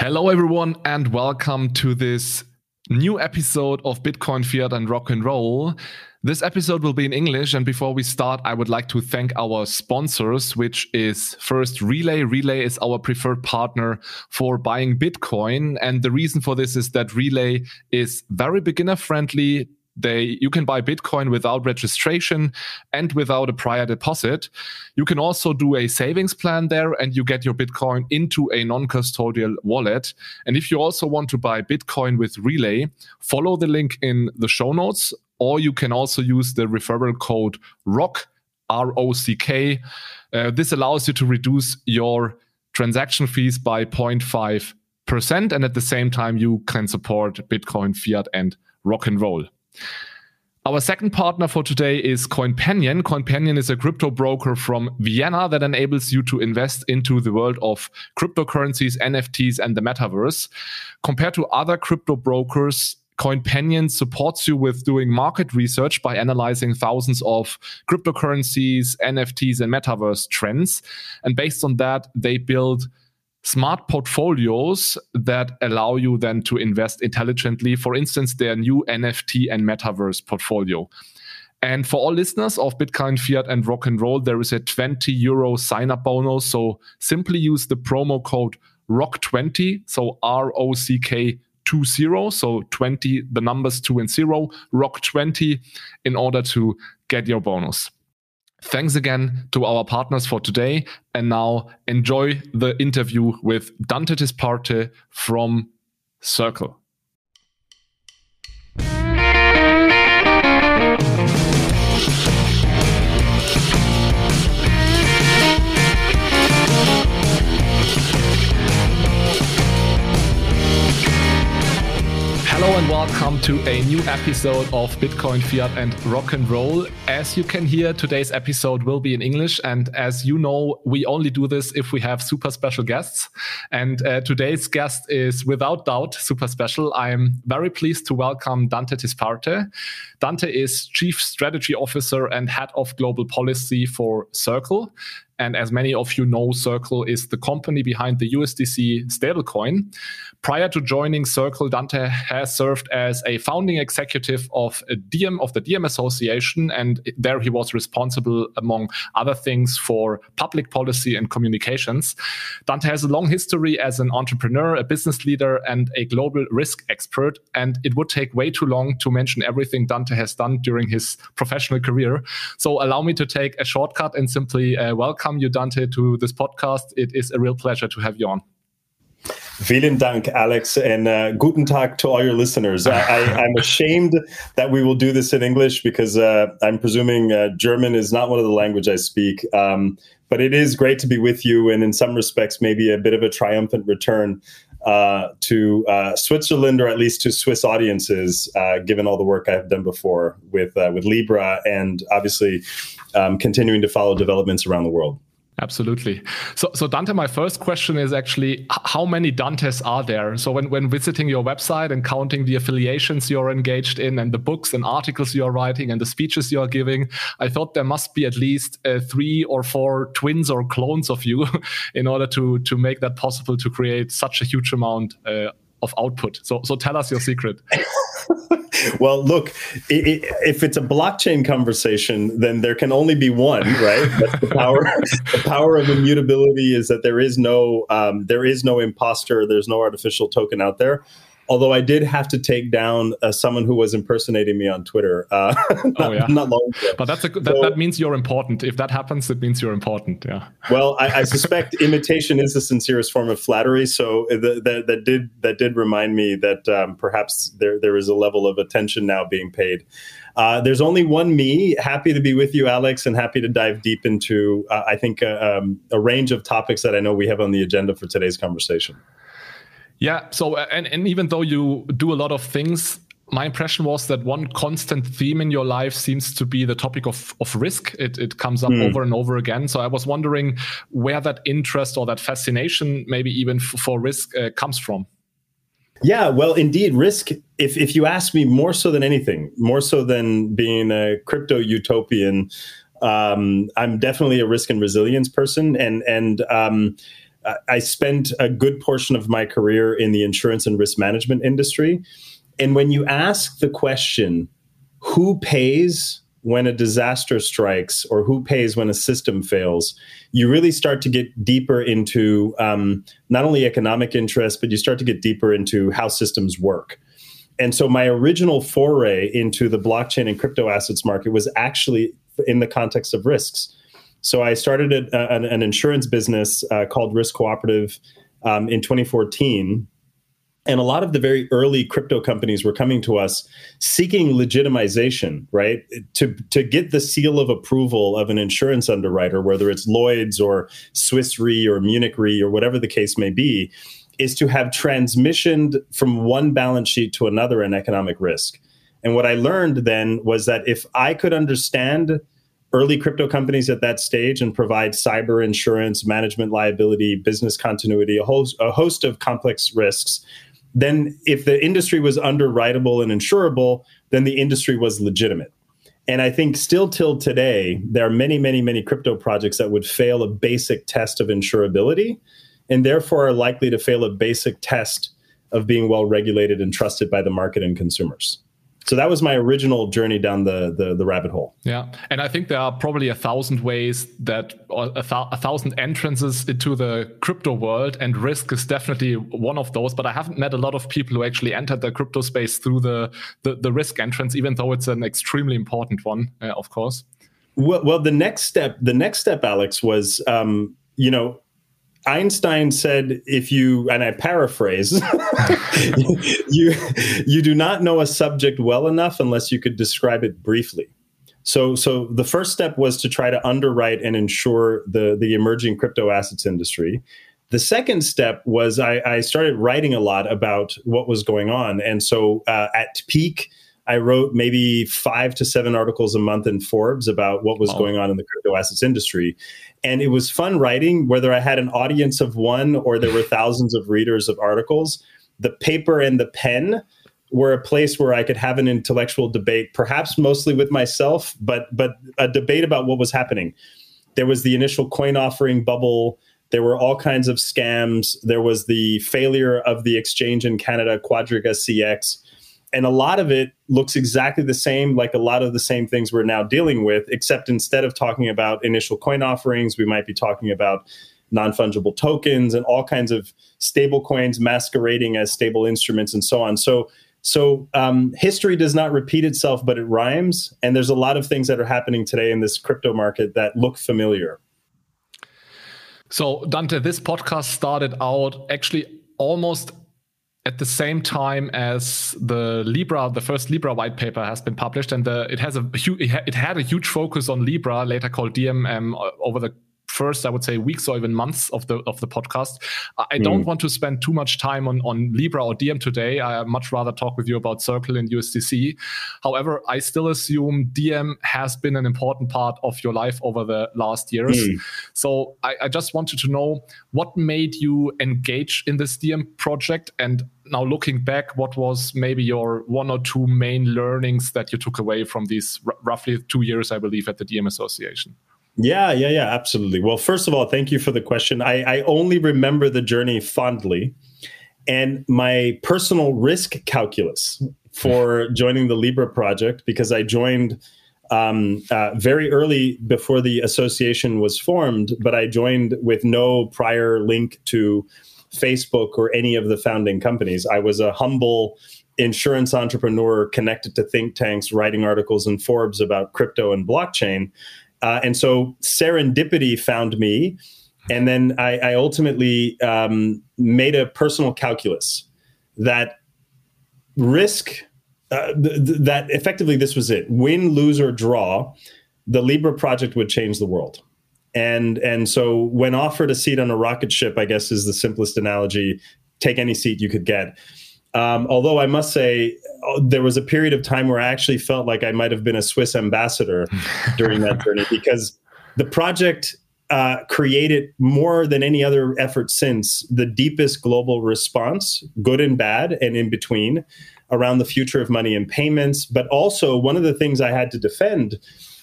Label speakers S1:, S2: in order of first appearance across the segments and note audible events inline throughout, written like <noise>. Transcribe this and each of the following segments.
S1: Hello, everyone, and welcome to this new episode of Bitcoin, Fiat, and Rock and Roll. This episode will be in English. And before we start, I would like to thank our sponsors, which is first Relai. Relai is our preferred partner for buying Bitcoin. And the reason for this is that Relai is very beginner friendly they you can buy bitcoin without registration and without a prior deposit. You can also do a savings plan there and you get your bitcoin into a non-custodial wallet. And if you also want to buy bitcoin with Relai follow the link in the show notes or you can also use the referral code rock r-o-c-k uh, this allows you to reduce your transaction fees by 0.5 percent and at the same time you can support bitcoin fiat and rock and roll our second partner for today is CoinPanion. CoinPanion is a crypto broker from Vienna that enables you to invest into the world of cryptocurrencies, NFTs, and the metaverse. Compared to other crypto brokers, CoinPanion supports you with doing market research by analyzing thousands of cryptocurrencies, NFTs, and metaverse trends. And based on that, they build smart portfolios that allow you then to invest intelligently. For instance, their new NFT and metaverse portfolio. And for all listeners of Bitcoin, Fiat, and Rock and Roll, there is a 20 euro sign up bonus. So simply use the promo code ROCK20, so R O C K 20, so 20, the numbers 2 and 0, ROCK20, in order to get your bonus. Thanks again to our partners for today. And now enjoy the interview with Dante Disparte from Circle. Hello and welcome to a new episode of Bitcoin, Fiat, and Rock and Roll. As you can hear, today's episode will be in English. And as you know, we only do this if we have super special guests. And uh, today's guest is without doubt super special. I'm very pleased to welcome Dante Disparte. Dante is Chief Strategy Officer and Head of Global Policy for Circle. And as many of you know, Circle is the company behind the USDC stablecoin. Prior to joining Circle, Dante has served as a founding executive of Diem of the Diem Association, and there he was responsible, among other things, for public policy and communications. Dante has a long history as an entrepreneur, a business leader, and a global risk expert. And it would take way too long to mention everything Dante has done during his professional career. So allow me to take a shortcut and simply uh, welcome you, Dante, to this podcast. It is a real pleasure to have you on.
S2: Vielen Dank, Alex, and uh, guten Tag to all your listeners. I, am <laughs> ashamed that we will do this in English because uh, I'm presuming uh, German is not one of the language I speak. Um, but it is great to be with you, and in some respects, maybe a bit of a triumphant return uh, to uh, Switzerland, or at least to Swiss audiences, uh, given all the work I've done before with with Libra, and obviously um, continuing to follow developments around the world.
S1: Absolutely. So, so Dante, my first question is actually how many Dantes are there? So, when, when visiting your website and counting the affiliations you're engaged in, and the books and articles you're writing, and the speeches you're giving, I thought there must be at least uh, three or four twins or clones of you <laughs> in order to to make that possible to create such a huge amount uh, of output. So, so tell us your secret. <laughs> <laughs>
S2: well, look, it, it, if it's a blockchain conversation, then there can only be one, right? <laughs> That's the power. the power of immutability is that there is no um, there is no imposter. There's no artificial token out there. Although I did have to take down uh, someone who was impersonating me on Twitter. Uh, <laughs> not,
S1: oh yeah, not long ago. But that's a, that, so, that means you're important. If that happens, it means you're important. Yeah.
S2: Well, I, I suspect <laughs> imitation is the sincerest form of flattery. So that that did that did remind me that um, perhaps there there is a level of attention now being paid. Uh, there's only one me. Happy to be with you, Alex, and happy to dive deep into, uh, I think, uh, um, a range of topics that I know we have on the agenda for today's conversation.
S1: Yeah. So, uh, and, and even though you do a lot of things, my impression was that one constant theme in your life seems to be the topic of, of risk. It, it comes up mm. over and over again. So I was wondering where that interest or that fascination, maybe even for risk, uh, comes from.
S2: Yeah, well, indeed, risk. If if you ask me, more so than anything, more so than being a crypto utopian, um, I'm definitely a risk and resilience person, and and um, I spent a good portion of my career in the insurance and risk management industry. And when you ask the question, who pays when a disaster strikes or who pays when a system fails, you really start to get deeper into um, not only economic interest, but you start to get deeper into how systems work. And so my original foray into the blockchain and crypto assets market was actually in the context of risks. So I started a, an, an, insurance business uh, called Risk Cooperative um, in 2014 and a lot of the very early crypto companies were coming to us seeking legitimization right? To to get the seal of approval of an insurance underwriter whether it's lloyd's or swiss re or munich re or whatever the case may be is to have transmissioned from one balance sheet to another an economic risk. And what i learned then was that if i could understand early crypto companies at that stage and provide cyber insurance management liability business continuity a host, a host of complex risks then if the industry was underwritable and insurable, then the industry was legitimate. And I think still till today, there are many, many, many crypto projects that would fail a basic test of insurability and therefore are likely to fail a basic test of being well regulated and trusted by the market and consumers so that was my original journey down the, the, the rabbit hole.
S1: Yeah, and I think there are probably a thousand ways that or a, th- a, thousand entrances into the crypto world, and risk is definitely one of those. But I haven't met a lot of people who actually entered the crypto space through the the, the risk entrance, even though it's an extremely important one, uh, of course.
S2: Well, well, the next step, the next step, Alex, was um, you know Einstein said, if you, and I paraphrase, <laughs> you, you do not know a subject well enough unless you could describe it briefly. So, so the first step was to try to underwrite and insure the, the emerging crypto assets industry. The second step was I, I started writing a lot about what was going on. And so uh, at peak, I wrote maybe five to seven articles a month in Forbes about what was going on in the crypto assets industry. And it was fun writing, whether I had an audience of one or there were thousands of readers of articles. The paper and the pen were a place where I could have an intellectual debate, perhaps mostly with myself, but but a debate about what was happening. There was the initial coin offering bubble. There were all kinds of scams. There was the failure of the exchange in Canada, Quadriga CX and a lot of it looks exactly the same like a lot of the same things we're now dealing with except instead of talking about initial coin offerings we might be talking about non-fungible tokens and all kinds of stable coins masquerading as stable instruments and so on. So so um, history does not repeat itself but it rhymes. And there's a lot of things that are happening today in this crypto market that look familiar.
S1: So dante this podcast started out actually almost at the same time as the Libra, the first Libra white paper has been published, and the, it has a it had a huge focus on Libra, later called Diem, uh, over the first, I would say, weeks or even months of the of the podcast. I don't mm. want to spend too much time on on Libra or Diem today. I much rather talk with you about Circle and USDC. However, I still assume Diem has been an important part of your life over the last years. Mm. So I, I just wanted to know what made you engage in this Diem project and now looking back, what was maybe your one or two main learnings that you took away from these roughly two years, I believe, at the Diem Association?
S2: Yeah, yeah, yeah, absolutely. Well, first of all, thank you for the question. I, I only remember the journey fondly. And my personal risk calculus for <laughs> joining the Libra project, because I joined um, uh, very early before the association was formed, but I joined with no prior link to Facebook or any of the founding companies. I was a humble insurance entrepreneur connected to think tanks, writing articles in Forbes about crypto and blockchain. Uh, and so serendipity found me. And then I, I ultimately um, made a personal calculus that risk, uh, th- th- that effectively this was it win, lose, or draw, the Libra project would change the world. And, and so when offered a seat on a rocket ship, I guess is the simplest analogy, take any seat you could get. Um, although I must say, uh, there was a period of time where I actually felt like I might have been a Swiss ambassador during that journey <laughs> because the project uh, created more than any other effort since the deepest global response, good and bad, and in between, around the future of money and payments. But also, one of the things I had to defend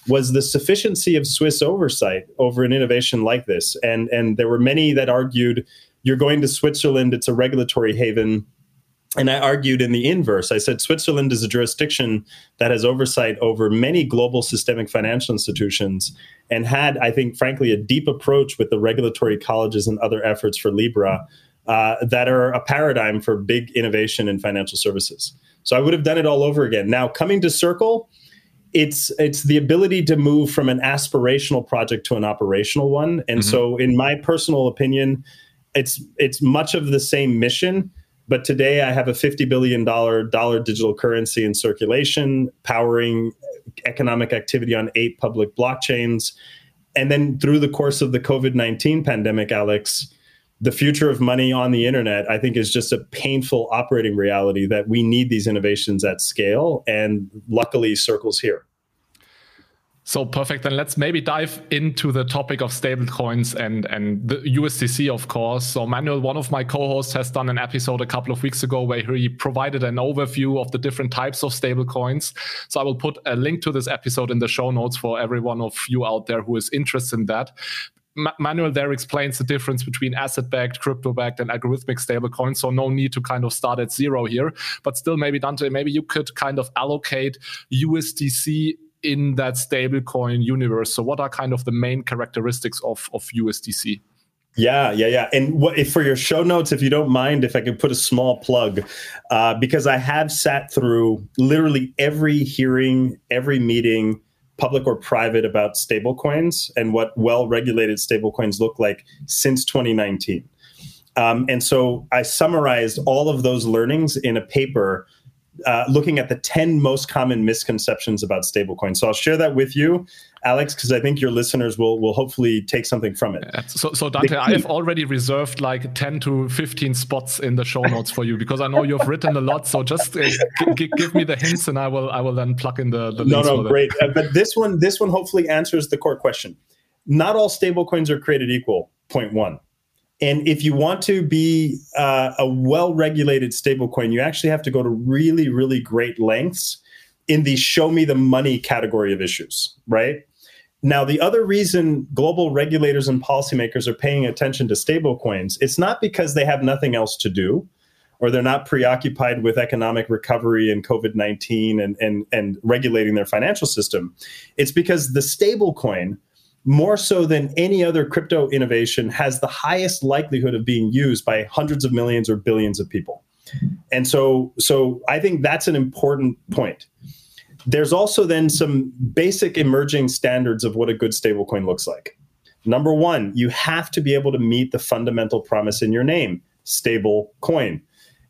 S2: was the sufficiency of Swiss oversight over an innovation like this. And, and there were many that argued you're going to Switzerland, it's a regulatory haven. And I argued in the inverse. I said Switzerland is a jurisdiction that has oversight over many global systemic financial institutions and had, I think, frankly, a deep approach with the regulatory colleges and other efforts for Libra uh, that are a paradigm for big innovation in financial services. So I would have done it all over again. Now, coming to Circle, it's it's the ability to move from an aspirational project to an operational one. And mm-hmm. so, in my personal opinion, it's it's much of the same mission. But today, I have a fifty billion dollar dollar digital currency in circulation, powering economic activity on eight public blockchains. And then through the course of the COVID nineteen pandemic, Alex, the future of money on the internet, I think, is just a painful operating reality that we need these innovations at scale. And luckily, Circle's here.
S1: So perfect. Then let's maybe dive into the topic of stablecoins and and the USDC, of course. So Manuel, one of my co-hosts, has done an episode a couple of weeks ago where he provided an overview of the different types of stablecoins. So I will put a link to this episode in the show notes for every one of you out there who is interested in that. Manuel there explains the difference between asset-backed, crypto-backed, and algorithmic stablecoins. So no need to kind of start at zero here. But still, maybe Dante, maybe you could kind of allocate USDC in that stablecoin universe. So what are kind of the main characteristics of of USDC?
S2: Yeah, yeah, yeah. And what, if for your show notes, if you don't mind, if I could put a small plug, uh, because I have sat through literally every hearing, every meeting public or private about stablecoins and what well-regulated stablecoins look like since 2019. Um, and so I summarized all of those learnings in a paper uh, looking at the 10 most common misconceptions about stablecoins. So I'll share that with you, Alex, because I think your listeners will will hopefully take something from it.
S1: So, so Dante, I have already reserved like 10 to 15 spots in the show notes for you because I know you've written a lot. So just uh, g- give me the hints, and I will I will then plug in the, the
S2: no no great. Uh, but this one this one hopefully answers the core question. Not all stablecoins are created equal. Point one. And if you want to be uh, a well regulated stablecoin, you actually have to go to really, really great lengths in the show me the money category of issues, right? Now, the other reason global regulators and policymakers are paying attention to stablecoins, it's not because they have nothing else to do or they're not preoccupied with economic recovery and COVID 19 and, and, and regulating their financial system. It's because the stablecoin more so than any other crypto innovation, has the highest likelihood of being used by hundreds of millions or billions of people. And so, so I think that's an important point. There's also then some basic emerging standards of what a good stablecoin looks like. Number one, you have to be able to meet the fundamental promise in your name, stable coin.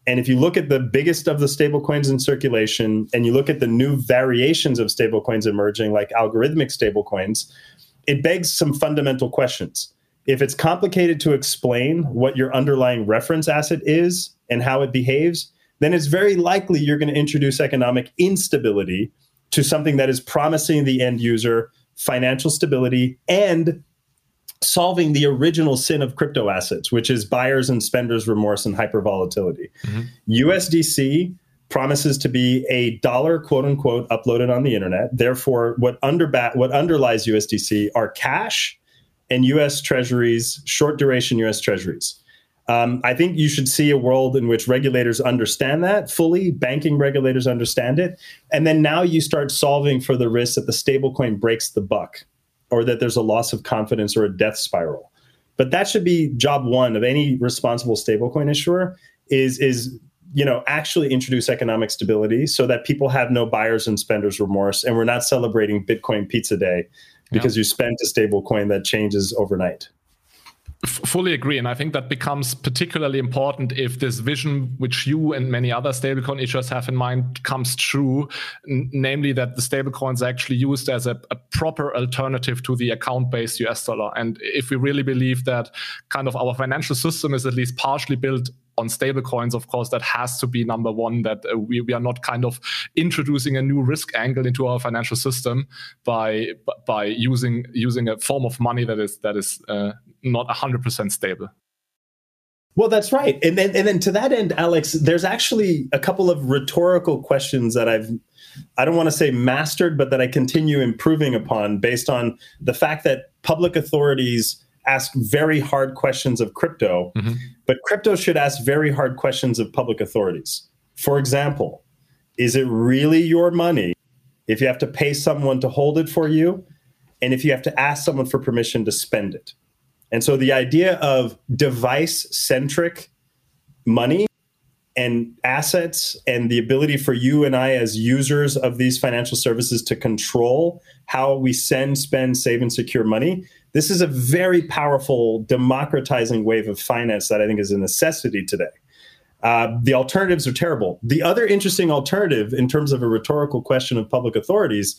S2: And if you look at the biggest of the stablecoins in circulation and you look at the new variations of stablecoins emerging, like algorithmic stablecoins, it begs some fundamental questions. If it's complicated to explain what your underlying reference asset is and how it behaves, then it's very likely you're going to introduce economic instability to something that is promising the end user financial stability and solving the original sin of crypto assets, which is buyers and spenders remorse and hypervolatility. Mm-hmm. USDC promises to be a dollar quote unquote uploaded on the internet. Therefore, what under what underlies USDC are cash and US treasuries, short duration US treasuries. Um, I think you should see a world in which regulators understand that fully, banking regulators understand it, and then now you start solving for the risk that the stablecoin breaks the buck, or that there's a loss of confidence or a death spiral. But that should be job one of any responsible stablecoin issuer is is you know actually introduce economic stability so that people have no buyers and spenders remorse and we're not celebrating bitcoin pizza day because yeah. you spent a stable coin that changes overnight
S1: fully agree and i think that becomes particularly important if this vision which you and many other stablecoin issuers have in mind comes true n- namely that the stablecoins are actually used as a, a proper alternative to the account-based us dollar and if we really believe that kind of our financial system is at least partially built on stable coins, of course, that has to be number one. That uh, we, we are not kind of introducing a new risk angle into our financial system by by using using a form of money that is that is uh, not hundred percent stable.
S2: Well, that's right, and then and then to that end, Alex, there's actually a couple of rhetorical questions that I've I don't want to say mastered, but that I continue improving upon based on the fact that public authorities ask very hard questions of crypto, mm-hmm. But crypto should ask very hard questions of public authorities. For example, is it really your money if you have to pay someone to hold it for you and if you have to ask someone for permission to spend it? And so the idea of device centric money and assets and the ability for you and I as users of these financial services to control how we send, spend, save, and secure money. This is a very powerful democratizing wave of finance that I think is a necessity today. Uh, the alternatives are terrible. The other interesting alternative, in terms of a rhetorical question of public authorities,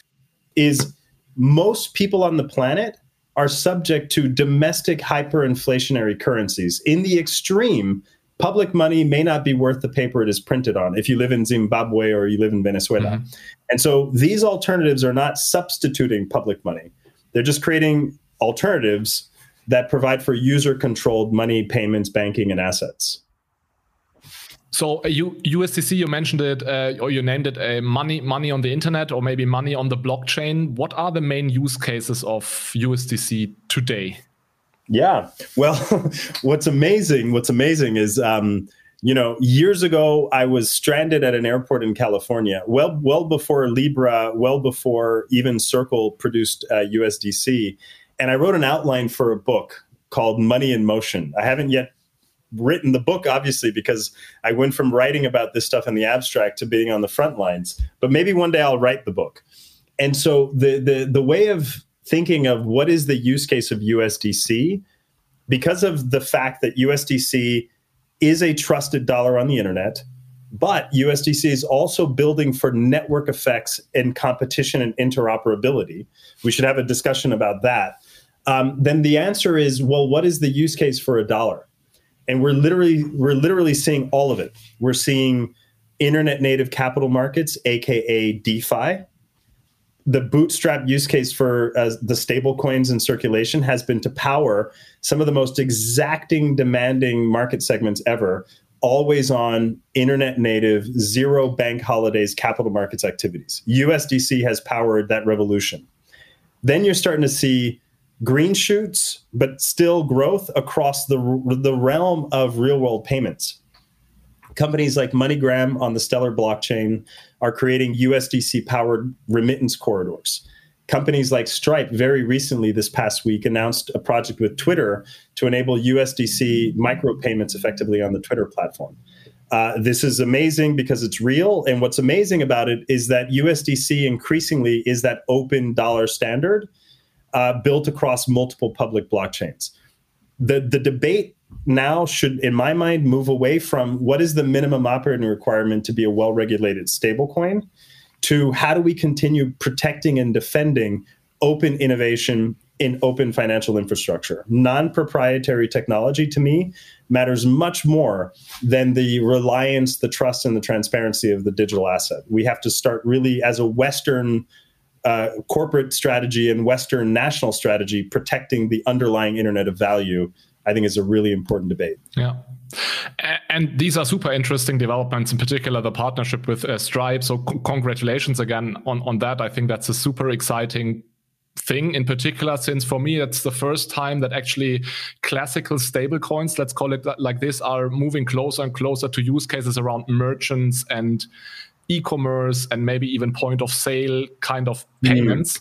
S2: is most people on the planet are subject to domestic hyperinflationary currencies. In the extreme, public money may not be worth the paper it is printed on if you live in Zimbabwe or you live in Venezuela. Mm-hmm. And so these alternatives are not substituting public money, they're just creating alternatives that provide for user controlled money, payments, banking, and assets.
S1: So uh, you, USDC, you mentioned it, uh, or you named it uh, money, money on the internet, or maybe money on the blockchain. What are the main use cases of USDC today?
S2: Yeah. Well, <laughs> what's amazing, what's amazing is, um, you know, years ago I was stranded at an airport in California, well, well before Libra, well before even Circle produced uh, USDC, and I wrote an outline for a book called Money in Motion. I haven't yet written the book, obviously, because I went from writing about this stuff in the abstract to being on the front lines. But maybe one day I'll write the book. And so the the the way of thinking of what is the use case of USDC, because of the fact that USDC is a trusted dollar on the internet, but USDC is also building for network effects and competition and interoperability. We should have a discussion about that. Um, then the answer is, well, what is the use case for a dollar? And we're literally we're literally seeing all of it. We're seeing internet native capital markets, aka DeFi, the bootstrap use case for uh, the stable coins in circulation has been to power some of the most exacting demanding market segments ever always on internet native zero bank holidays capital markets activities usdc has powered that revolution then you're starting to see green shoots but still growth across the, the realm of real world payments companies like MoneyGram on the Stellar blockchain are creating USDC powered remittance corridors. Companies like Stripe, very recently this past week, announced a project with Twitter to enable USDC micropayments effectively on the Twitter platform. Uh, this is amazing because it's real. And what's amazing about it is that USDC increasingly is that open dollar standard uh, built across multiple public blockchains. The, the debate now should, in my mind, move away from what is the minimum operating requirement to be a well regulated stablecoin to how do we continue protecting and defending open innovation in open financial infrastructure. Non proprietary technology to me matters much more than the reliance, the trust, and the transparency of the digital asset. We have to start really as a Western. Uh, corporate strategy and Western national strategy protecting the underlying internet of value I think is a really important debate.
S1: Yeah. And these are super interesting developments, in particular the partnership with uh, Stripe. So, c- congratulations again on, on that. I think that's a super exciting thing in particular, since for me, it's the first time that actually classical stablecoins, let's call it like this, are moving closer and closer to use cases around merchants and e commerce and maybe even point of sale kind of mm. payments.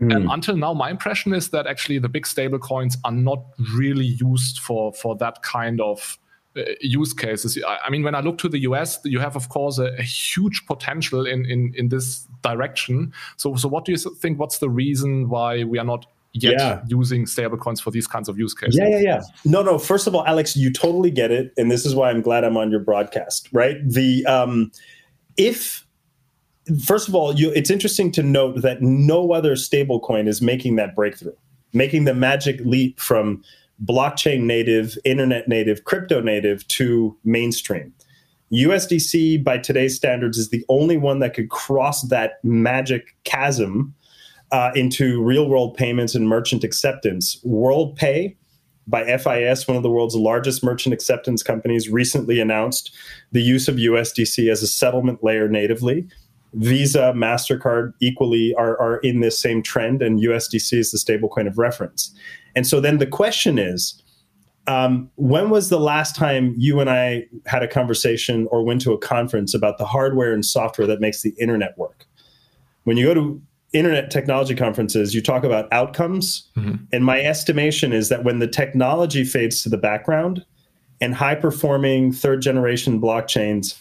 S1: Mm. And until now, my impression is that actually the big stable coins are not really used for for that kind of uh, use cases. I, I, mean, when I look to the US, you have, of course, a, a, huge potential in, in in this direction. So, so what do you think? What's the reason why we are not yet yeah. using stablecoins for these kinds of use cases.
S2: Yeah, yeah, yeah. No, no. First of all, Alex, you totally get it, and this is why I'm glad I'm on your broadcast. Right? The um, if first of all, you, it's interesting to note that no other stablecoin is making that breakthrough, making the magic leap from blockchain native, internet native, crypto native to mainstream. USDC, by today's standards, is the only one that could cross that magic chasm uh, into real world payments and merchant acceptance. WorldPay by FIS, one of the world's largest merchant acceptance companies, recently announced the use of USDC as a settlement layer natively Visa, MasterCard equally are, are in this same trend, and USDC is the stablecoin of reference. And so then the question is um, when was the last time you and I had a conversation or went to a conference about the hardware and software that makes the internet work? When you go to internet technology conferences, you talk about outcomes. Mm-hmm. And my estimation is that when the technology fades to the background and high performing third generation blockchains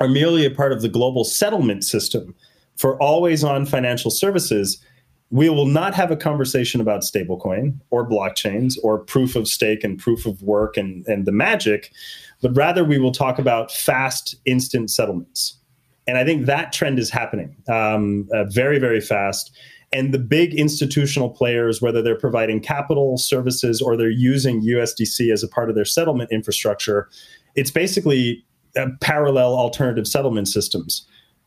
S2: are merely a part of the global settlement system for always on financial services, we will not have a conversation about stablecoin or blockchains or proof of stake and proof of work and, and the magic, but rather we will talk about fast, instant settlements. And I think that trend is happening um, uh, very, very fast. And the big institutional players, whether they're providing capital services or they're using USDC as a part of their settlement infrastructure, it's basically parallel alternative settlement systems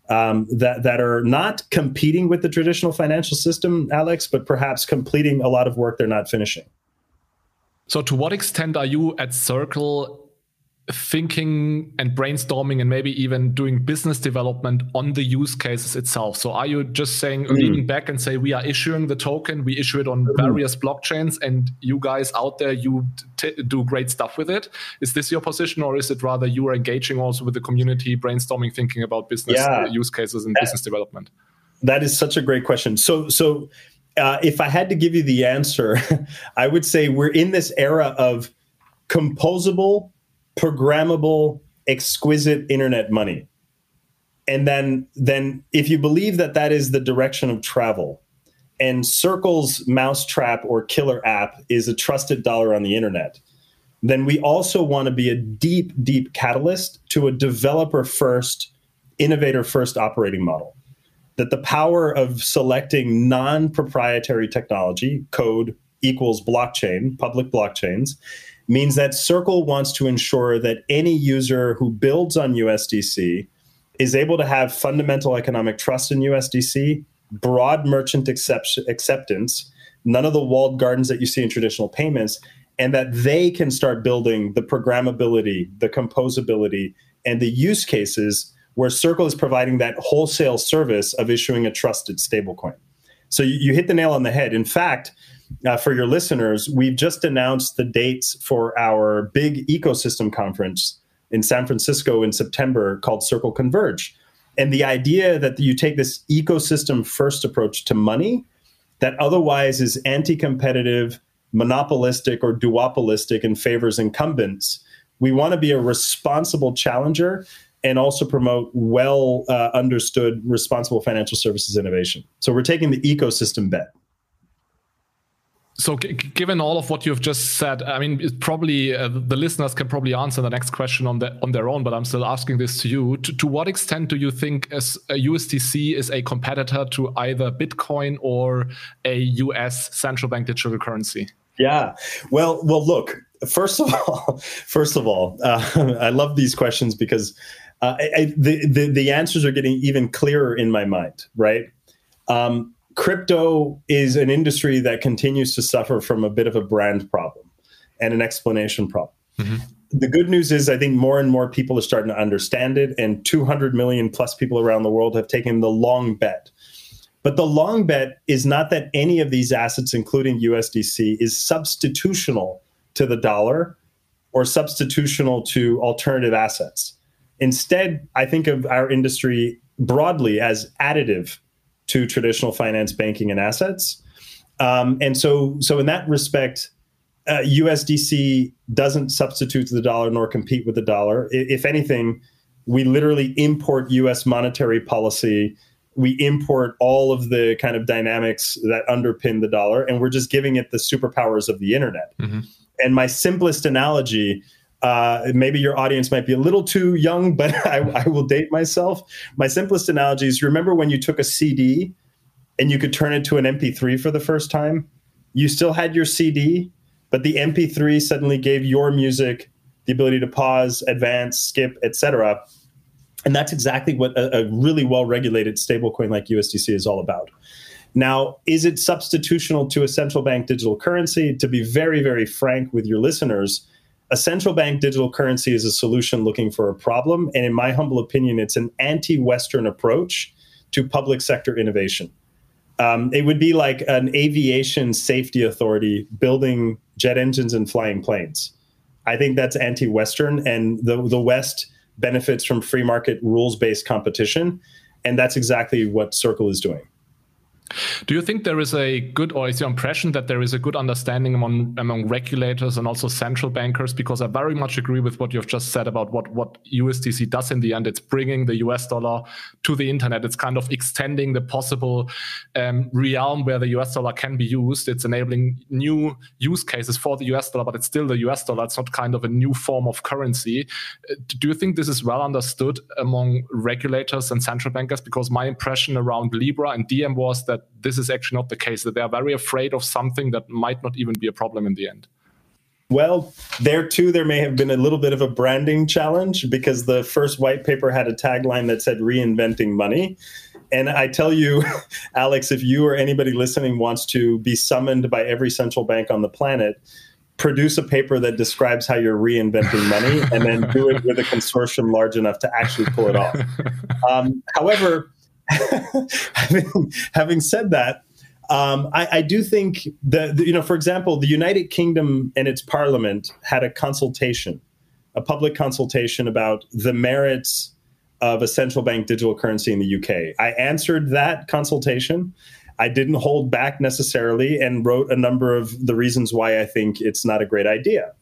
S2: um, that that are not competing with the traditional financial system, Alex, but perhaps completing a lot of work they're not finishing.
S1: So, to what extent are you at Circle thinking and brainstorming and maybe even doing business development on the use cases itself so are you just saying mm. leaning back and say we are issuing the token we issue it on mm. various blockchains and you guys out there you do great stuff with it is this your position or is it rather you are engaging also with the community brainstorming thinking about business yeah. use cases and that, business development
S2: that is such a great question so so uh, if i had to give you the answer <laughs> i would say we're in this era of composable programmable, exquisite internet money. And then, then if you believe that that is the direction of travel, and Circle's mousetrap or killer app is a trusted dollar on the internet, then we also want to be a deep, deep catalyst to a developer first, innovator first operating model. That the power of selecting non proprietary technology, code equals blockchain, public blockchains, means that Circle wants to ensure that any user who builds on USDC is able to have fundamental economic trust in USDC, broad merchant accept- acceptance, none of the walled gardens that you see in traditional payments, and that they can start building the programmability, the composability, and the use cases where Circle is providing that wholesale service of issuing a trusted stablecoin. So you, you hit the nail on the head. In fact, uh, for your listeners, we've just announced the dates for our big ecosystem conference in San Francisco in September called Circle Converge. And the idea that you take this ecosystem first approach to money that otherwise is anti competitive, monopolistic, or duopolistic and favors incumbents. We want to be a responsible challenger and also promote well uh, understood responsible financial services innovation. So we're taking the ecosystem bet
S1: so given all of what you've just said i mean probably uh, the listeners can probably answer the next question on, the, on their own but i'm still asking this to you. To, to what extent do you think as a usdc is a competitor to either bitcoin or a us central bank digital currency?
S2: Yeah. Well well look first of all <laughs> first of all uh, <laughs> i love these questions because uh, I, the, the, the answers are getting even clearer in my mind right? Um, crypto is an industry that continues to suffer from a bit of a brand problem and an explanation problem. Mm-hmm. The good news is, I think more and more people are starting to understand it, and 200 million plus people around the world have taken the long bet. But the long bet is not that any of these assets, including USDC, is substitutional to the dollar or substitutional to alternative assets. Instead, I think of our industry broadly as additive to traditional finance, banking, and assets. Um, and so, so in that respect, uh, USDC doesn't substitute the dollar nor compete with the dollar. If anything, we literally import US monetary policy. We import all of the kind of dynamics that underpin the dollar, and we're just giving it the superpowers of the internet. Mm-hmm. And my simplest analogy uh, maybe your audience might be a little too young, <laughs> but I, I, will date myself. My simplest analogy is remember when you took a CD and you could turn it to an MP3 for the first time? You still had your CD, but the MP3 suddenly gave your music the ability to pause, advance, skip, etc. And that's exactly what a, a really well regulated stablecoin like USDC is all about. Now, is it substitutional to a central bank digital currency? To be very, very frank with your listeners, a central bank digital currency is a solution looking for a problem. And in my humble opinion, it's an anti Western approach to public sector innovation. Um, it would be like an aviation safety authority building jet engines and flying planes. I think that's anti Western, and the, the West benefits from free market rules based competition. And that's exactly what Circle is doing.
S1: Do you think there is a good, or is your impression that there is a good understanding among among regulators and also central bankers? Because I very much agree with what you've just said about what what USDC does in the end. It's bringing the US dollar to the internet. It's kind of extending the possible um, realm where the US dollar can be used. It's enabling new use cases for the US dollar, but it's still the US dollar. It's not kind of a new form of currency. Uh, do you think this is well understood among regulators and central bankers? Because my impression around Libra and Diem was that that this is actually not the case, that they are very afraid of something that might not even be a problem in the end.
S2: Well, there too, there may have been a little bit of a branding challenge because the first white paper had a tagline that said reinventing money. And I tell you, <laughs> Alex, if you or anybody listening wants to be summoned by every central bank on the planet, produce a paper that describes how you're reinventing money and then do it with a consortium large enough to actually pull it off. <laughs> Um, however, <laughs> having, having said that, um, I, I, do think that, you know, for example, the United Kingdom and its parliament had a consultation, a public consultation about the merits of a central bank digital currency in the UK. I answered that consultation. I didn't hold back necessarily and wrote a number of the reasons why I think it's not a great idea.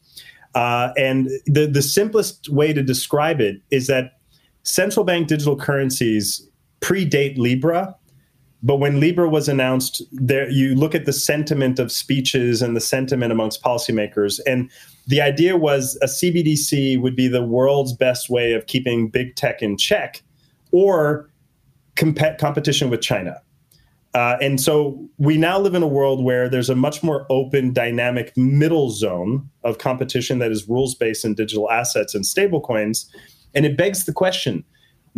S2: Uh, and the, the simplest way to describe it is that central bank digital currencies predate Libra. But when Libra was announced, there you look at the sentiment of speeches and the sentiment amongst policymakers, and the idea was a CBDC would be the world's best way of keeping big tech in check, or comp- competition with China. Uh, and so we now live in a world where there's a much more open, dynamic middle zone of competition that is rules based in digital assets and stablecoins. And it begs the question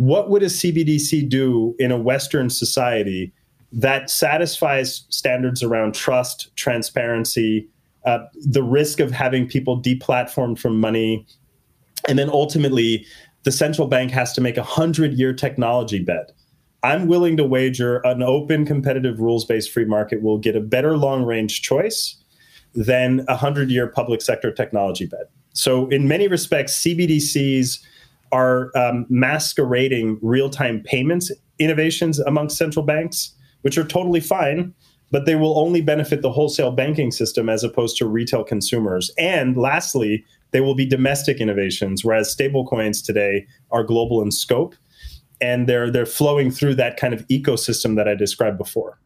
S2: what would a CBDC do in a Western society that satisfies standards around trust, transparency, uh, the risk of having people deplatformed from money, and then ultimately the central bank has to make a hundred year technology bet. I'm willing to wager an open, competitive, rules based free market will get a better long range choice than a hundred year public sector technology bet. So, in many respects, CBDCs are um, masquerading real time payments innovations amongst central banks, which are totally fine, but they will only benefit the wholesale banking system as opposed to retail consumers. And lastly, they will be domestic innovations, whereas stablecoins today are global in scope and they're they're flowing through that kind of ecosystem that I described before.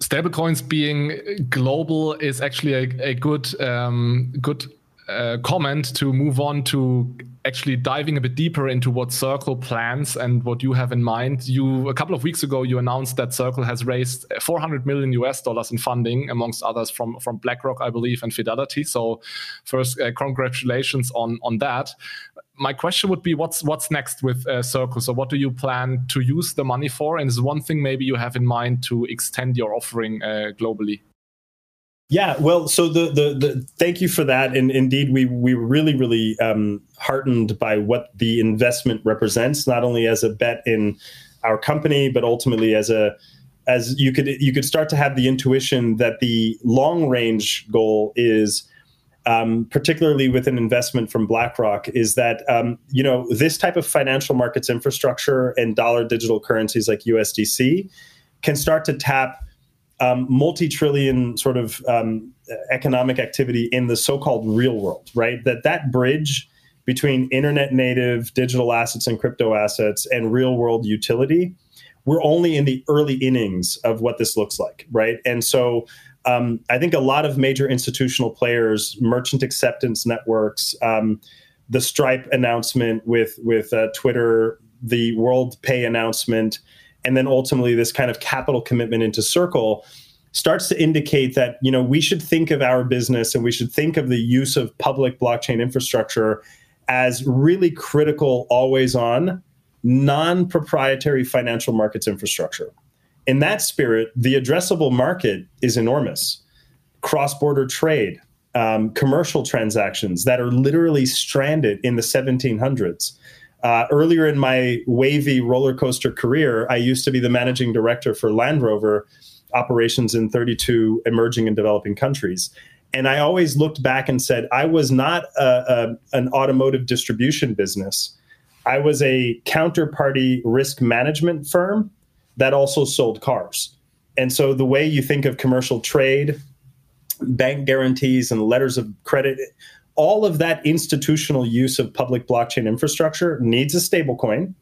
S1: Stablecoins being global is actually a, a good um, good uh, comment to move on to actually diving a bit deeper into what Circle plans and what you have in mind. You a couple of weeks ago you announced that Circle has raised 400 million US dollars in funding, amongst others from from BlackRock, I believe, and Fidelity. So, first, uh, congratulations on on that. My question would be, what's what's next with uh, Circle? So, what do you plan to use the money for? And is one thing maybe you have in mind to extend your offering uh, globally?
S2: Yeah, well, so the, the the thank you for that, and indeed, we we were really really um, heartened by what the investment represents, not only as a bet in our company, but ultimately as a as you could you could start to have the intuition that the long range goal is. Um, particularly with an investment from BlackRock, is that um, you know this type of financial markets infrastructure and dollar digital currencies like USDC can start to tap um, multi-trillion sort of um, economic activity in the so-called real world, right? That that bridge between internet native digital assets and crypto assets and real world utility, we're only in the early innings of what this looks like, right? And so um, I think a lot of major institutional players, merchant acceptance networks, um, the Stripe announcement with with uh, Twitter, the World Pay announcement and then ultimately this kind of capital commitment into Circle starts to indicate that you know we should think of our business and we should think of the use of public blockchain infrastructure as really critical always on non-proprietary financial markets infrastructure in that spirit the addressable market is enormous cross-border trade um, commercial transactions that are literally stranded in the 1700s. Uh, earlier in my wavy roller coaster career, I used to be the managing director for Land Rover operations in 32 emerging and developing countries. And I always looked back and said, I was not a, a, an automotive distribution business. I was a counterparty risk management firm that also sold cars. And so the way you think of commercial trade, bank guarantees, and letters of credit, all of that institutional use of public blockchain infrastructure needs a stablecoin,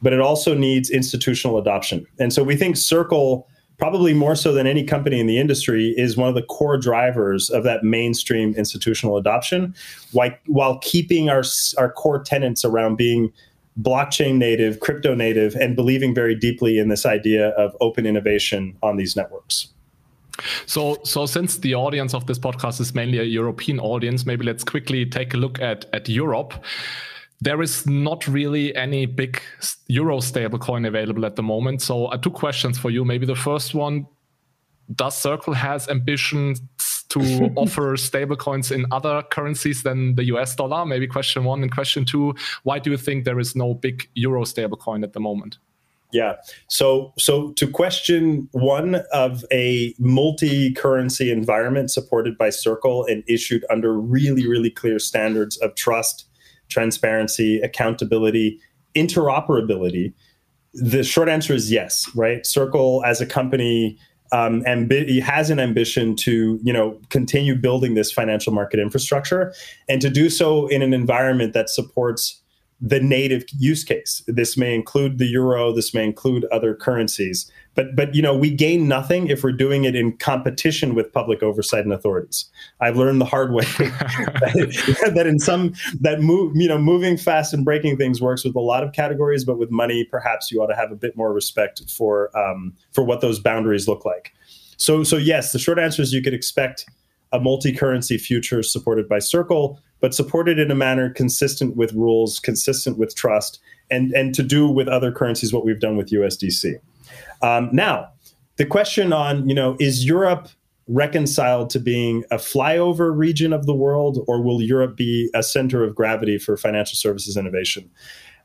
S2: but it also needs institutional adoption. And so we think Circle probably more so than any company in the industry, is one of the core drivers of that mainstream institutional adoption, while, while keeping our, our core tenets around being blockchain native, crypto native, and believing very deeply in this idea of open innovation on these networks.
S1: So, so since the audience of this podcast is mainly a European audience, maybe let's quickly take a look at at Europe there is not really any big euro stablecoin available at the moment. So, uh, two questions for you. Maybe the first one: Does Circle has ambitions to <laughs> offer stablecoins in other currencies than the US dollar? Maybe question one and question two: Why do you think there is no big euro stablecoin at the moment?
S2: Yeah. So so to question one of a multi-currency environment supported by Circle and issued under really really clear standards of trust transparency, accountability, interoperability? The short answer is yes, right? Circle as a company um, ambi- has an ambition to you know continue building this financial market infrastructure and to do so in an environment that supports the native use case. This may include the euro. This may include other currencies. But but you know we gain nothing if we're doing it in competition with public oversight and authorities. I've learned the hard way that, <laughs> <laughs> that in some that move you know moving fast and breaking things works with a lot of categories, but with money perhaps you ought to have a bit more respect for um, for what those boundaries look like. So so yes, the short answer is you could expect a multi-currency future supported by Circle, but supported in a manner consistent with rules, consistent with trust, and and to do with other currencies what we've done with USDC. Um, now, the question on, you know, is Europe reconciled to being a flyover region of the world, or will Europe be a center of gravity for financial services innovation?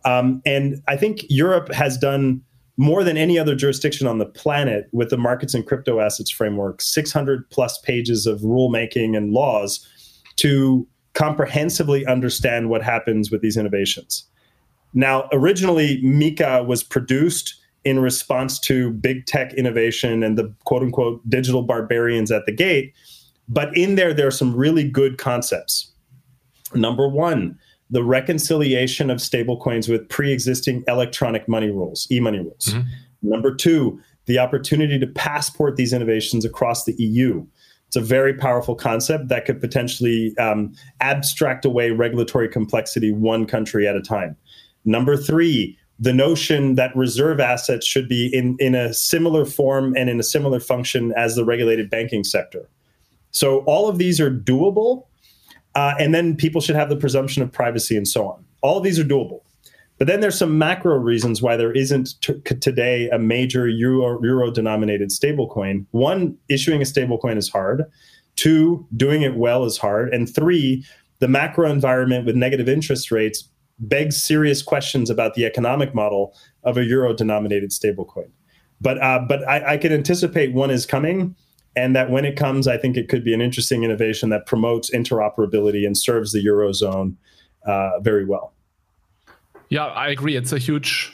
S2: Um, and I think Europe has done more than any other jurisdiction on the planet with the markets and crypto assets framework, 600 plus pages of rulemaking and laws to comprehensively understand what happens with these innovations. Now, originally, MiCA was produced in response to big tech innovation and the quote unquote digital barbarians at the gate. But in there, there are some really good concepts. Number one, the reconciliation of stablecoins with pre existing electronic money rules, e money rules. Mm-hmm. Number two, the opportunity to passport these innovations across the EU. It's a very powerful concept that could potentially um, abstract away regulatory complexity one country at a time. Number three, the notion that reserve assets should be in, in a similar form and in a similar function as the regulated banking sector. So all of these are doable. Uh, and then people should have the presumption of privacy and so on. All of these are doable. But then there's some macro reasons why there isn't t- today a major euro, euro denominated stablecoin. One, issuing a stablecoin is hard. Two, doing it well is hard. And three, the macro environment with negative interest rates begs serious questions about the economic model of a euro denominated stablecoin. But uh, but I, I can anticipate one is coming, and that when it comes, I think it could be an interesting innovation that promotes interoperability and serves the eurozone uh, very well.
S1: Yeah, I agree. It's a huge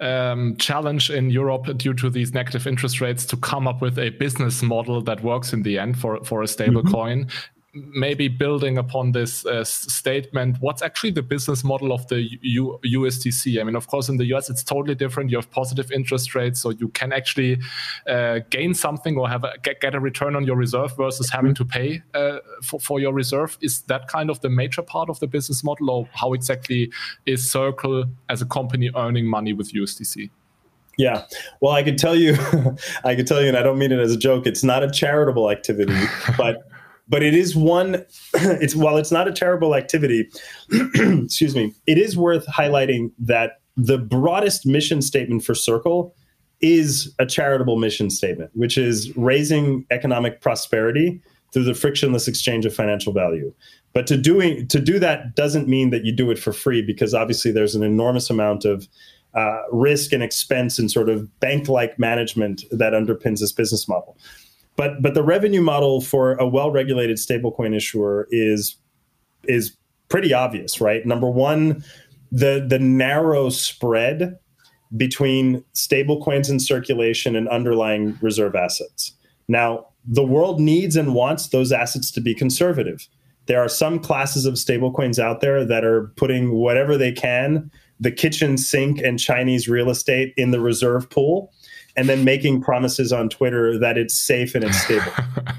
S1: um, challenge in Europe due to these negative interest rates to come up with a business model that works in the end for for a stable mm-hmm. coin maybe building upon this uh, statement, what's actually the business model of the U- USDC? I mean, of course, in the US, it's totally different. You have positive interest rates, so you can actually uh, gain something or have a, get, get, a return on your reserve versus having to pay uh, for, for your reserve. Is that kind of the major part of the business model, or how exactly is Circle as a company earning money with USDC?
S2: Yeah. Well, I could tell you, <laughs> I could tell you, and I don't mean it as a joke, it's not a charitable activity, <laughs> but but it is one <clears throat> it's while it's not a terrible activity <clears throat> excuse me it is worth highlighting that the broadest mission statement for circle is a charitable mission statement which is raising economic prosperity through the frictionless exchange of financial value. But to doing to do that doesn't mean that you do it for free because obviously there's an enormous amount of uh, risk and expense and sort of bank-like management that underpins this business model. But but the revenue model for a well-regulated stablecoin issuer is is pretty obvious, right? Number one, the the narrow spread between stablecoins in circulation and underlying reserve assets. Now, the world needs and wants those assets to be conservative. There are some classes of stablecoins out there that are putting whatever they can, the kitchen sink and Chinese real estate in the reserve pool, and then making promises on Twitter that it's safe and it's stable.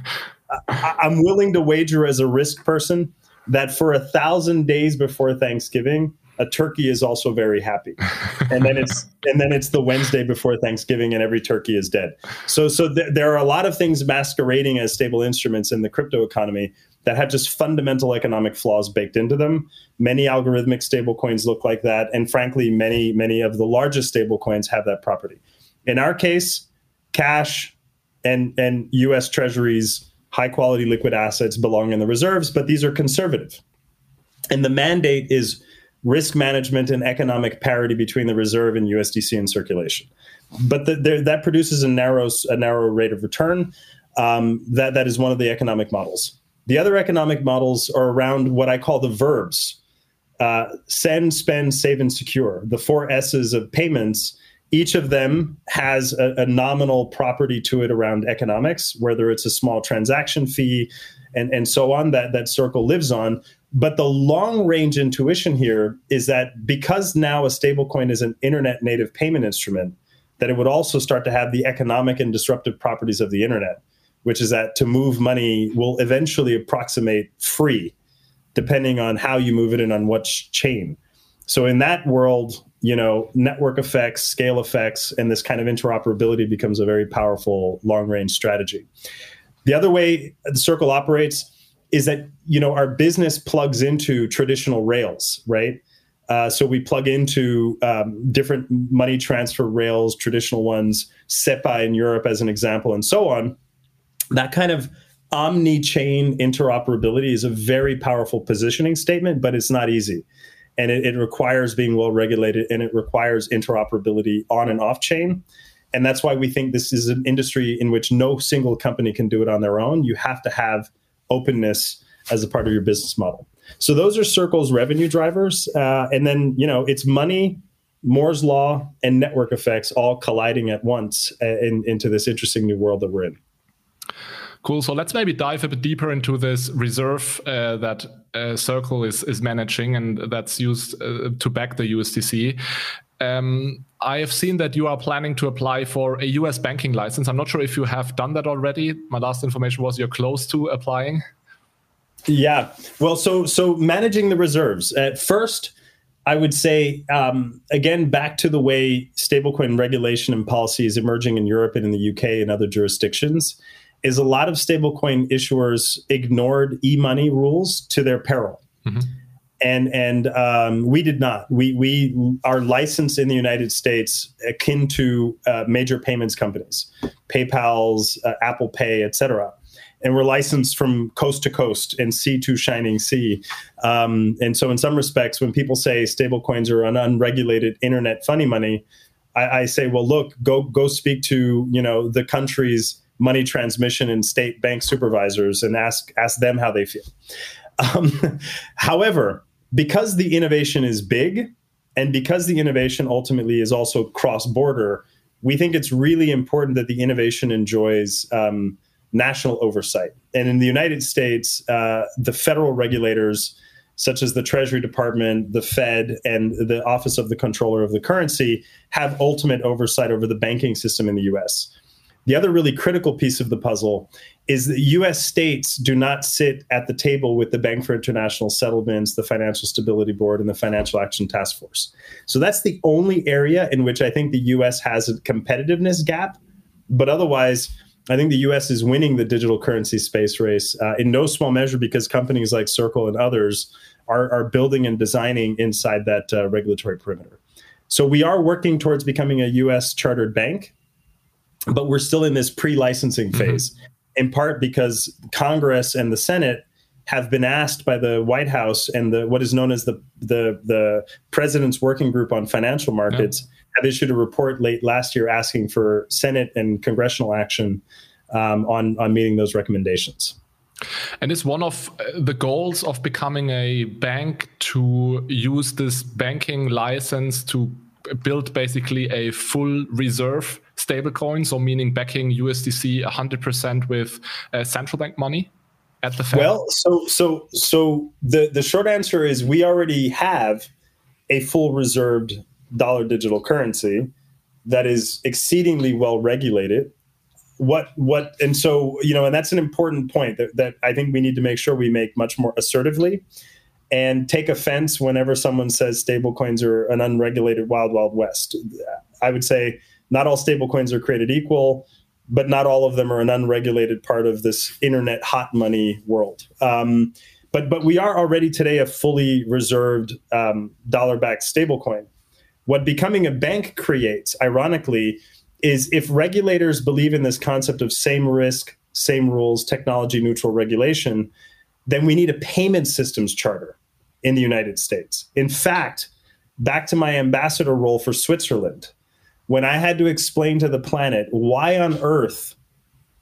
S2: <laughs> I, I'm willing to wager as a risk person that for a thousand days before Thanksgiving, a turkey is also very happy. <laughs> And then it's and then it's the wednesday before thanksgiving and every turkey is dead. So so th- there are a lot of things masquerading as stable instruments in the crypto economy that have just fundamental economic flaws baked into them. Many algorithmic stablecoins look like that. And frankly many many of the largest stablecoins have that property in our case cash and and us treasuries high quality liquid assets belong in the reserves but these are conservative and the mandate is risk management and economic parity between the reserve and USDC in circulation. But the, the, that produces a narrow a narrow rate of return. Um, that that is one of the economic models. The other economic models are around what I call the verbs: uh, send, spend, save, and secure. The four S's of payments. Each of them has a, a nominal property to it around economics, whether it's a small transaction fee, and, and so on that that circle lives on but the long range intuition here is that because now a stablecoin is an internet native payment instrument, that it would also start to have the economic and disruptive properties of the internet, which is that to move money will eventually approximate free, depending on how you move it and on what chain. So in that world, you know, network effects, scale effects, and this kind of interoperability becomes a very powerful long range strategy. The other way the circle operates is that you know our business plugs into traditional rails, right? Uh, so we plug into um, different money transfer rails, traditional ones, SEPA in Europe as an example, and so on. That kind of omni-chain interoperability is a very powerful positioning statement, but it's not easy. And it, it requires being well regulated and it requires interoperability on and off chain. And that's why we think this is an industry in which no single company can do it on their own. You have to have openness as a part of your business model. So those are Circle's revenue drivers, uh, and then you know it's money, Moore's law, and network effects all colliding at once uh, in, into this interesting new world that we're in.
S1: Cool. So let's maybe dive a bit deeper into this reserve uh, that uh, Circle is is managing, and that's used uh, to back the USDC. Um, I have seen that you are planning to apply for a US banking license. I'm not sure if you have done that already. My last information was you're close to applying.
S2: Yeah. Well, so so managing the reserves at first. I would say, um, again, back to the way stablecoin regulation and policy is emerging in Europe and in the UK and other jurisdictions, is a lot of stablecoin issuers ignored e money rules to their peril. Mm-hmm and and um, we did not. We we are licensed in the United States akin to uh, major payments companies, PayPal's, uh, Apple Pay, etc. And we're licensed from coast to coast and sea to shining sea. Um, and so, in some respects, when people say stablecoins are an unregulated internet funny money, I, I say, well, look, go go speak to you know the country's money transmission and state bank supervisors and ask ask them how they feel. Um, <laughs> however, because the innovation is big and because the innovation ultimately is also cross border, we think it's really important that the innovation enjoys um, national oversight. And in the United States, uh, the federal regulators, such as the Treasury Department, the Fed, and the Office of the Comptroller of the Currency, have ultimate oversight over the banking system in the US. The other really critical piece of the puzzle is that US states do not sit at the table with the Bank for International Settlements, the Financial Stability Board, and the Financial Action Task Force. So that's the only area in which I think the US has a competitiveness gap. But otherwise, I think the US is winning the digital currency space race uh, in no small measure because companies like Circle and others are, are building and designing inside that uh, regulatory perimeter. So we are working towards becoming a US chartered bank but we're still in this pre-licensing mm-hmm. phase. Mm-hmm. in part because Congress and the Senate have been asked by the White House and the what is known as the the the President's Working Group on Financial Markets yeah. have issued a report late last year asking for Senate and congressional action um, on on meeting those recommendations.
S1: And it's one of uh, the goals of becoming a bank to use this banking license to build basically a full reserve stablecoin, so meaning backing USDC 100% with uh, central bank money? at the Fed?
S2: Well, so so so the the short answer is we already have a full reserved dollar digital currency that is exceedingly well regulated. What what and so you know, and that's an important point that, that I think we need to make sure we make much more assertively and take offense whenever someone says stablecoins are an unregulated wild wild west. I would say not all stablecoins are created equal but not all of them are an unregulated part of this internet hot money world. Um, but but we are already today a fully reserved um, dollar-backed stablecoin. What becoming a bank creates, ironically, is if regulators believe in this concept of same risk, same rules, technology neutral regulation, then we need a payment systems charter in the United States. In fact, back to my ambassador role for Switzerland when I had to explain to the planet why on earth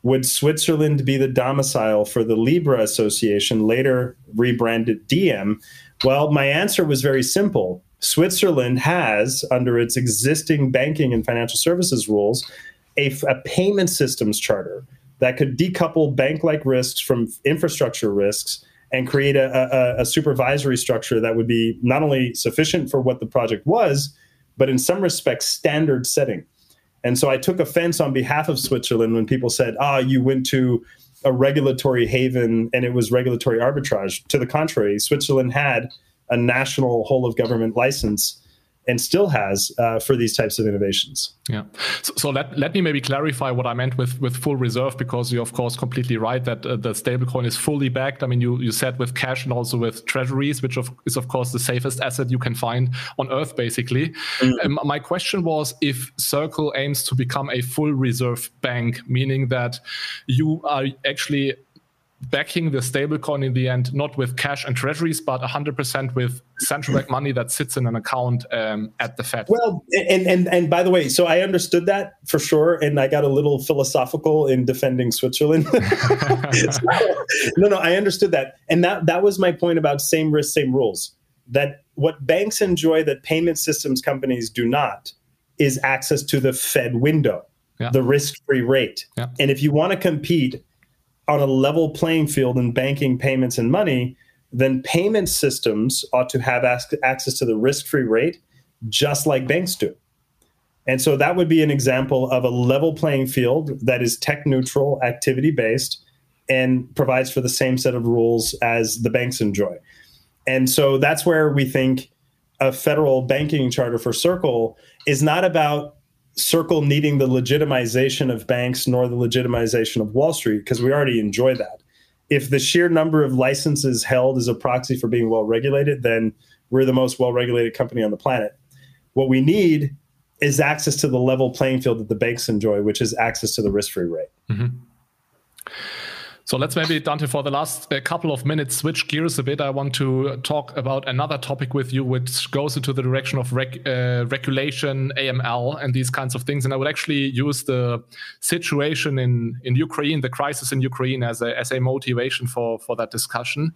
S2: would Switzerland be the domicile for the Libra Association, later rebranded Diem? Well, my answer was very simple. Switzerland has, under its existing banking and financial services rules, a, a payment systems charter that could decouple bank like risks from infrastructure risks and create a, a, a supervisory structure that would be not only sufficient for what the project was, but in some respects, standard setting. And so I took offense on behalf of Switzerland when people said, ah, you went to a regulatory haven and it was regulatory arbitrage. To the contrary, Switzerland had a national whole of government license and still has uh, for these types of innovations.
S1: Yeah. So, so, let, let me maybe clarify what I meant with, with full reserve, because you're, of course, completely right that uh, the stablecoin is fully backed. I mean, you, you said with cash and also with treasuries, which of, is, of course, the safest asset you can find on Earth, basically. Mm-hmm. Um, my question was if Circle aims to become a full reserve bank, meaning that you are actually backing the stablecoin in the end, not with cash and treasuries, but 100% with central bank money that sits in an account um, at the Fed.
S2: Well, and, and and by the way, so I understood that for sure, and I got a little philosophical in defending Switzerland. <laughs> so, no, no, I understood that, and that that was my point about same risk, same rules. That what banks enjoy that payment systems companies do not is access to the Fed window, yeah. the risk-free rate, yeah. and if you want to compete on a level playing field in banking, payments, and money, then payment systems ought to have access to the risk free rate just like banks do. And so that would be an example of a level playing field that is tech neutral, activity based, and provides for the same set of rules as the banks enjoy. And so that's where we think a federal banking charter for Circle is not about Circle needing the legitimization of banks nor the legitimization of Wall Street because we already enjoy that. If the sheer number of licenses held is a proxy for being well regulated, then we're the most well regulated company on the planet. What we need is access to the level playing field that the banks enjoy, which is access to the risk free rate. Mm-hmm.
S1: So let's maybe, Dante, for the last uh, couple of minutes, switch gears a bit. I want to talk about another topic with you, which goes into the direction of reg uh, regulation, AML, and these kinds of things. And I would actually use the situation in, in Ukraine, the crisis in Ukraine, as a, as a motivation for, for that discussion.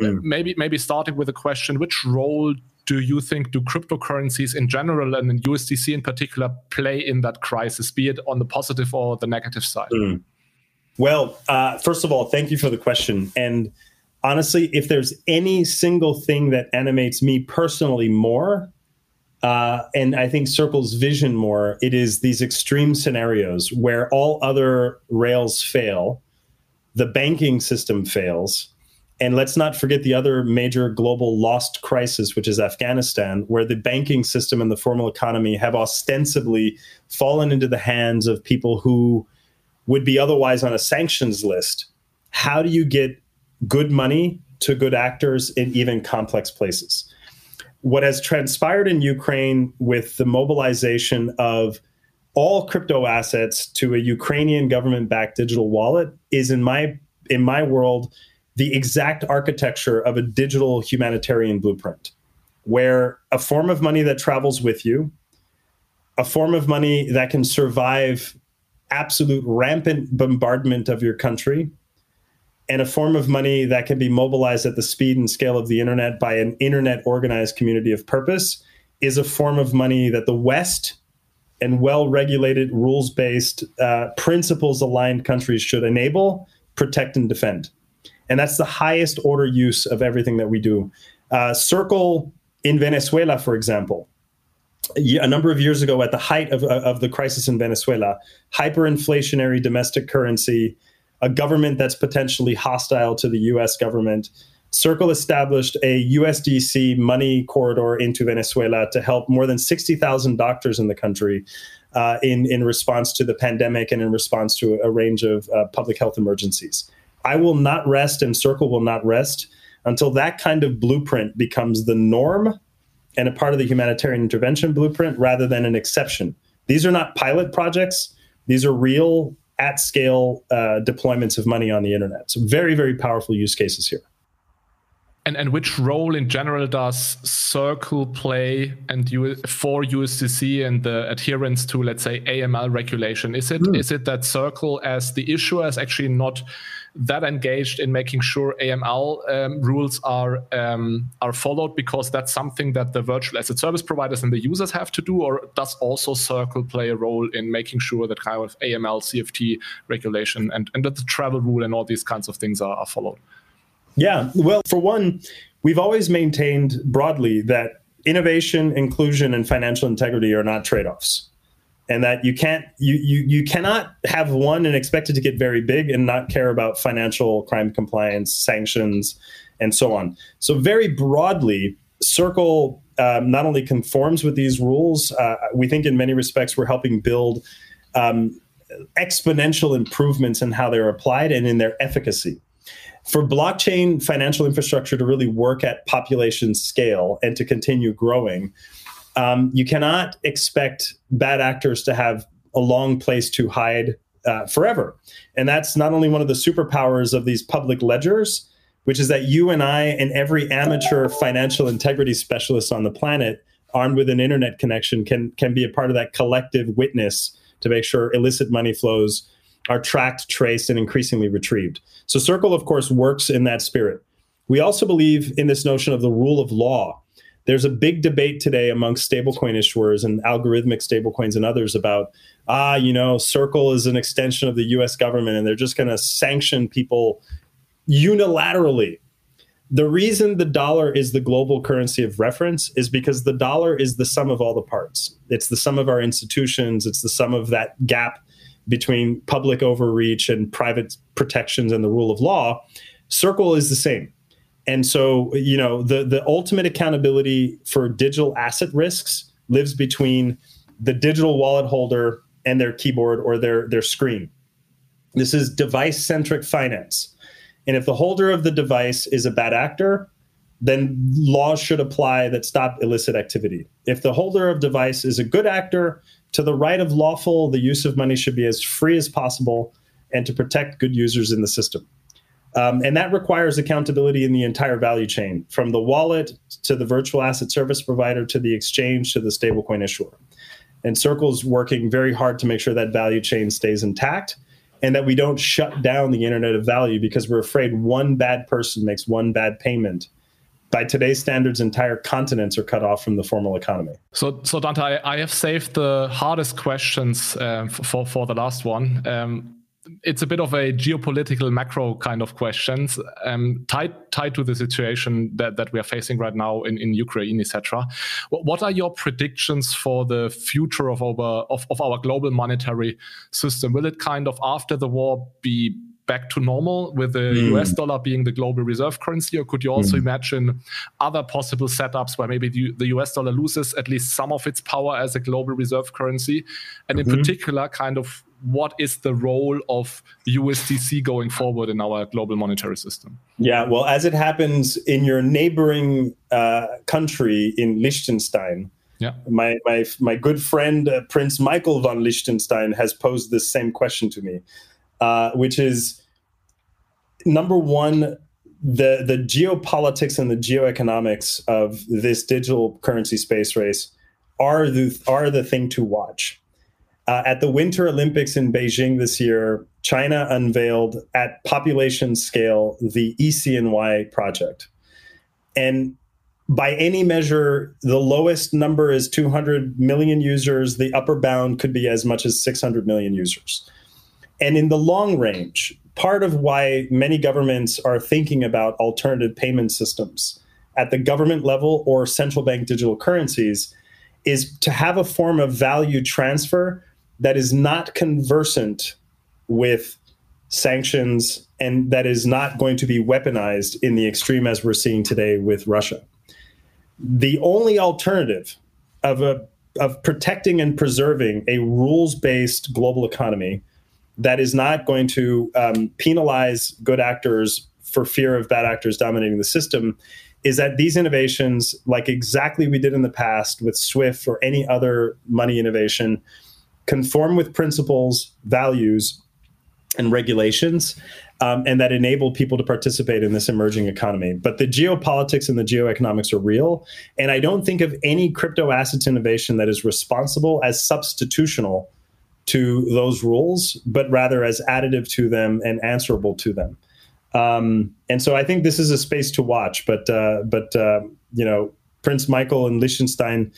S1: Mm. Uh, maybe, maybe starting with a question which role do you think do cryptocurrencies in general and in USDC in particular play in that crisis, be it on the positive or the negative side? Mm.
S2: Well, uh, first of all, thank you for the question. And honestly, if there's any single thing that animates me personally more, uh, and I think Circle's vision more, it is these extreme scenarios where all other rails fail, the banking system fails. And let's not forget the other major global lost crisis, which is Afghanistan, where the banking system and the formal economy have ostensibly fallen into the hands of people who would be otherwise on a sanctions list. How do you get good money to good actors in even complex places? What has transpired in Ukraine with the mobilization of all crypto assets to a Ukrainian government backed digital wallet is in my in my world the exact architecture of a digital humanitarian blueprint where a form of money that travels with you a form of money that can survive absolute rampant bombardment of your country and a form of money that can be mobilized at the speed and scale of the internet by an internet organized community of purpose is a form of money that the West and well regulated, rules based, uh, principles aligned countries should enable, protect, and defend. And that's the highest order use of everything that we do. Uh, Circle in Venezuela, for example, a number of years ago, at the height of, of the crisis in Venezuela, hyperinflationary domestic currency, a government that's potentially hostile to the US government. Circle established a USDC money corridor into Venezuela to help more than 60,000 doctors in the country uh, in, in response to the pandemic and in response to a range of uh, public health emergencies. I will not rest, and Circle will not rest until that kind of blueprint becomes the norm and a part of the humanitarian intervention blueprint rather than an exception. These are not pilot projects, these are real at scale uh, deployments of money on the internet. So, very, very powerful use cases here.
S1: And, and which role in general does Circle play and you, for USDC and the adherence to, let's say, AML regulation? Is it mm. is it that Circle as the issuer is actually not that engaged in making sure AML um, rules are um, are followed because that's something that the virtual asset service providers and the users have to do, or does also Circle play a role in making sure that kind of AML, CFT regulation, and and that the travel rule and all these kinds of things are, are followed?
S2: Yeah, well, for one, we've always maintained broadly that innovation, inclusion, and financial integrity are not trade offs and that you can't you, you you cannot have one and expect it to get very big and not care about financial crime compliance sanctions and so on. So very broadly circle um, not only conforms with these rules uh, we think in many respects we're helping build um, exponential improvements in how they're applied and in their efficacy. For blockchain financial infrastructure to really work at population scale and to continue growing um, you cannot expect bad actors to have a long place to hide uh, forever. And that's not only one of the superpowers of these public ledgers, which is that you and I and every amateur financial integrity specialist on the planet, armed with an internet connection, can can be a part of that collective witness to make sure illicit money flows are tracked, traced, and increasingly retrieved. So Circle, of course, works in that spirit. We also believe in this notion of the rule of law there's a big debate today amongst stablecoin issuers and algorithmic stablecoins and others about ah you know circle is an extension of the us government and they're just going to sanction people unilaterally. The reason the dollar is the global currency of reference is because the dollar is the sum of all the parts. It's the sum of our institutions. It's the sum of that gap between public overreach and private protections and the rule of law. Circle is the same and so, you know, the the ultimate accountability for digital asset risks lives between the digital wallet holder and their keyboard or their their screen. This is device centric finance. And if the holder of the device is a bad actor, then laws should apply that stop illicit activity. If the holder of device is a good actor, to the right of lawful, the use of money should be as free as possible and to protect good users in the system. Um, and that requires accountability in the entire value chain, from the wallet to the virtual asset service provider to the exchange to the stablecoin issuer. And Circle's working very hard to make sure that value chain stays intact and that we don't shut down the internet of value because we're afraid one bad person makes one bad payment by today's standards, entire continents are cut off from the formal economy.
S1: So, so Dante, I, I have saved the hardest questions um, for for the last one. Um, it's a bit of a geopolitical macro kind of questions um, tied tied to the situation that, that we are facing right now in, in Ukraine, etc. What, what, are your predictions for the future of our of, of our global monetary system? Will it kind of after the war be back to normal with the mm. US dollar being the global reserve currency? Or could you also mm. imagine other possible setups where maybe the, the, US dollar loses at least some of its power as a global reserve currency? And mm-hmm. in particular, kind of what is the role of USDC going forward in our global monetary system?
S2: Yeah, well, as it happens in your neighboring uh, country in Liechtenstein, Yeah. My my my good friend uh, Prince Michael von Liechtenstein has posed this same question to me, uh, which is number one, the the geopolitics and the geoeconomics of this digital currency space race are the are the thing to watch. Uh, at the Winter Olympics in Beijing this year, China unveiled at population scale the eCNY project, and by any measure, the lowest number is 200 million users. The upper bound could be as much as 600 million users. And in the long range, part of why many governments are thinking about alternative payment systems at the government level or central bank digital currencies is to have a form of value transfer that is not conversant with sanctions and that is not going to be weaponized in the extreme as we're seeing today with Russia. The only alternative of a of protecting and preserving a rules based global economy that is not going to um, penalize good actors for fear of bad actors dominating the system is that these innovations, like exactly we did in the past with Swift or any other money innovation, conform with principles, values, and regulations um, and that enable people to participate in this emerging economy. But the geopolitics and the geoeconomics are real. And I don't think of any crypto asset innovation that is responsible as substitutional to those rules, but rather as additive to them and answerable to them. Um, and so I think this is a space to watch. But uh, but uh, you know, Prince Michael and Liechtenstein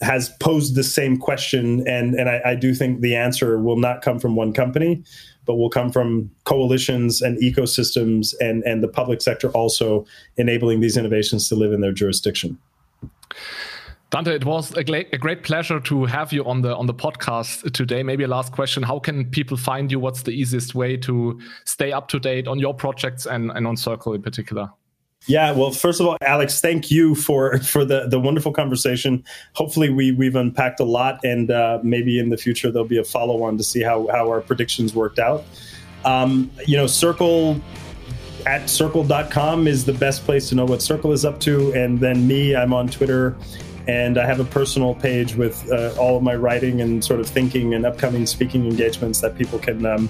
S2: has posed the same question, and and I, I do think the answer will not come from one company but will come from coalitions and ecosystems and, and the public sector also enabling these innovations to live in their jurisdiction.
S1: Dante, it was a, a, great pleasure to have you on the on the podcast today. Maybe a last question: How can people find you? What's the easiest way to stay up to date on your projects and, and on Circle in particular?
S2: Yeah, well, first of all, Alex, thank you for for the the wonderful conversation. Hopefully, we we've unpacked a lot, and uh, maybe in the future there'll be a follow on to see how how our predictions worked out. Um, you know, Circle at circle.com is the best place to know what Circle is up to, and then me, I'm on Twitter. And I have a personal page with uh, all of my writing and sort of thinking and upcoming speaking engagements that people can um,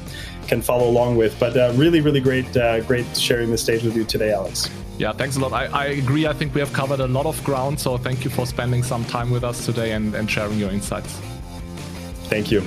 S2: can follow along with. But uh, really, really great, uh, great sharing the stage with you today, Alex.
S1: Yeah, thanks a lot. I, I, agree. I think we have covered a lot of ground. So thank you for spending some time with us today and, and sharing your insights.
S2: Thank you.